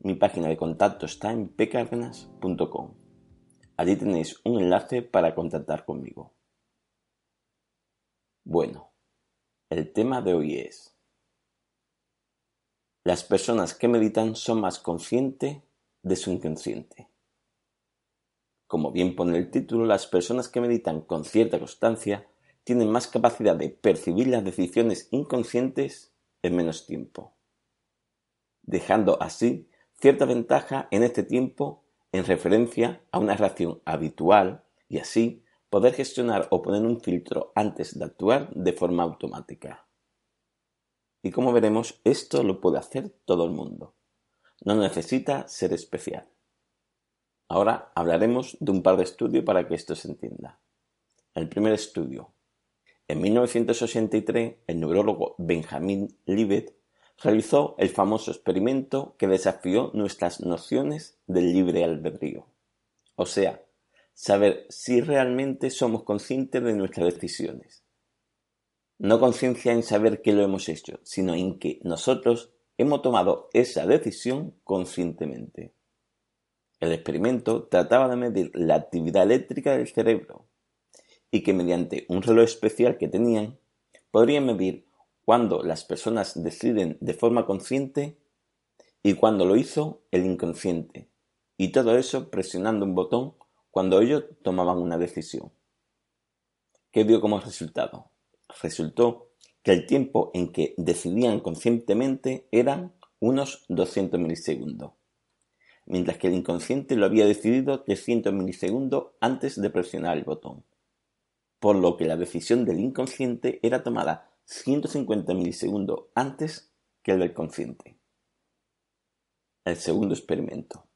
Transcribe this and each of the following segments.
mi página de contacto está en pcardenas.com. Allí tenéis un enlace para contactar conmigo. Bueno, el tema de hoy es las personas que meditan son más conscientes de su inconsciente. Como bien pone el título, las personas que meditan con cierta constancia tienen más capacidad de percibir las decisiones inconscientes en menos tiempo, dejando así cierta ventaja en este tiempo en referencia a una reacción habitual y así poder gestionar o poner un filtro antes de actuar de forma automática. Y como veremos, esto lo puede hacer todo el mundo. No necesita ser especial. Ahora hablaremos de un par de estudios para que esto se entienda. El primer estudio. En 1983, el neurólogo Benjamin Libet realizó el famoso experimento que desafió nuestras nociones del libre albedrío. O sea, saber si realmente somos conscientes de nuestras decisiones. No conciencia en saber que lo hemos hecho, sino en que nosotros hemos tomado esa decisión conscientemente. El experimento trataba de medir la actividad eléctrica del cerebro y que mediante un reloj especial que tenían podrían medir cuando las personas deciden de forma consciente y cuando lo hizo el inconsciente. Y todo eso presionando un botón cuando ellos tomaban una decisión. ¿Qué dio como resultado? Resultó que el tiempo en que decidían conscientemente eran unos 200 milisegundos, mientras que el inconsciente lo había decidido 300 milisegundos antes de presionar el botón, por lo que la decisión del inconsciente era tomada 150 milisegundos antes que el del consciente. El segundo experimento.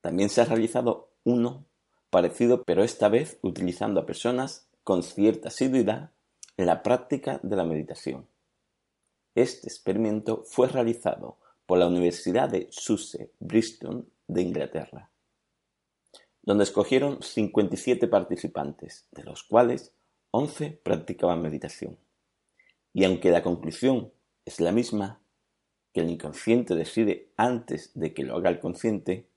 También se ha realizado uno parecido, pero esta vez utilizando a personas con cierta asiduidad en la práctica de la meditación. Este experimento fue realizado por la Universidad de Sussex, Bristol, de Inglaterra, donde escogieron 57 participantes, de los cuales 11 practicaban meditación. Y aunque la conclusión es la misma, que el inconsciente decide antes de que lo haga el consciente,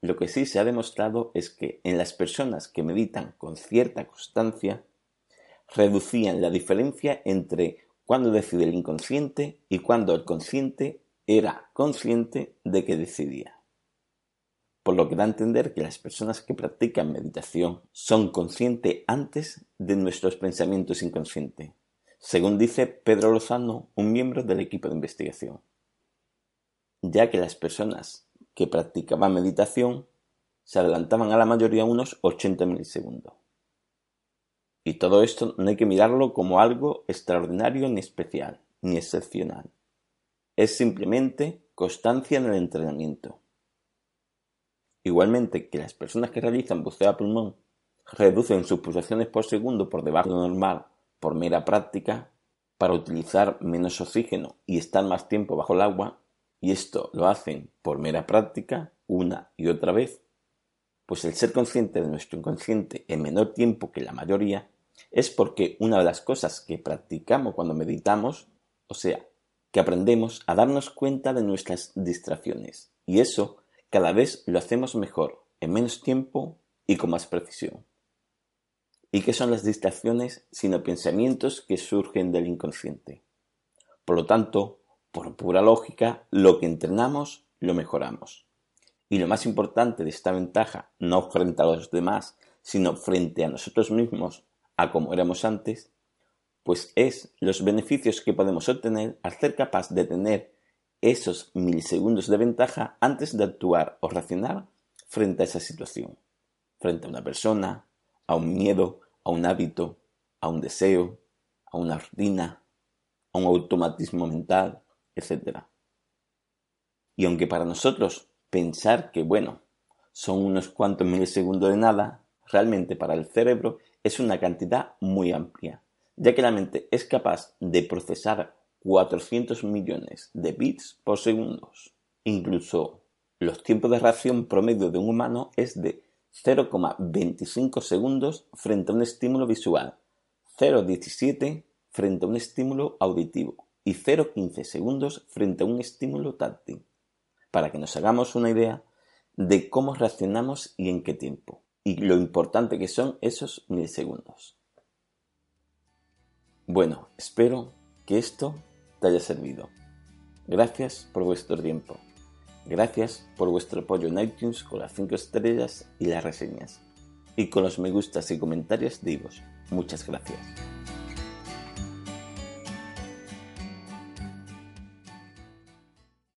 lo que sí se ha demostrado es que en las personas que meditan con cierta constancia, reducían la diferencia entre cuando decide el inconsciente y cuando el consciente era consciente de que decidía. Por lo que da a entender que las personas que practican meditación son conscientes antes de nuestros pensamientos inconscientes según dice Pedro Lozano, un miembro del equipo de investigación, ya que las personas que practicaban meditación se adelantaban a la mayoría unos 80 milisegundos. Y todo esto no hay que mirarlo como algo extraordinario ni especial, ni excepcional. Es simplemente constancia en el entrenamiento. Igualmente que las personas que realizan buceo a pulmón reducen sus pulsaciones por segundo por debajo de lo normal por mera práctica para utilizar menos oxígeno y estar más tiempo bajo el agua, y esto lo hacen por mera práctica una y otra vez, pues el ser consciente de nuestro inconsciente en menor tiempo que la mayoría es porque una de las cosas que practicamos cuando meditamos, o sea, que aprendemos a darnos cuenta de nuestras distracciones, y eso cada vez lo hacemos mejor, en menos tiempo y con más precisión. ¿Y qué son las distracciones sino pensamientos que surgen del inconsciente? Por lo tanto, por pura lógica, lo que entrenamos lo mejoramos. Y lo más importante de esta ventaja, no frente a los demás, sino frente a nosotros mismos, a como éramos antes, pues es los beneficios que podemos obtener al ser capaz de tener esos milisegundos de ventaja antes de actuar o reaccionar frente a esa situación, frente a una persona, a un miedo, a un hábito, a un deseo, a una rutina, a un automatismo mental, etc. Y aunque para nosotros Pensar que, bueno, son unos cuantos milisegundos de nada, realmente para el cerebro es una cantidad muy amplia, ya que la mente es capaz de procesar 400 millones de bits por segundo. Incluso los tiempos de reacción promedio de un humano es de 0,25 segundos frente a un estímulo visual, 0,17 frente a un estímulo auditivo y 0,15 segundos frente a un estímulo táctil, para que nos hagamos una idea de cómo reaccionamos y en qué tiempo, y lo importante que son esos milisegundos. Bueno, espero que esto te haya servido. Gracias por vuestro tiempo. Gracias por vuestro apoyo en iTunes con las 5 estrellas y las reseñas. Y con los me gustas y comentarios de Muchas gracias.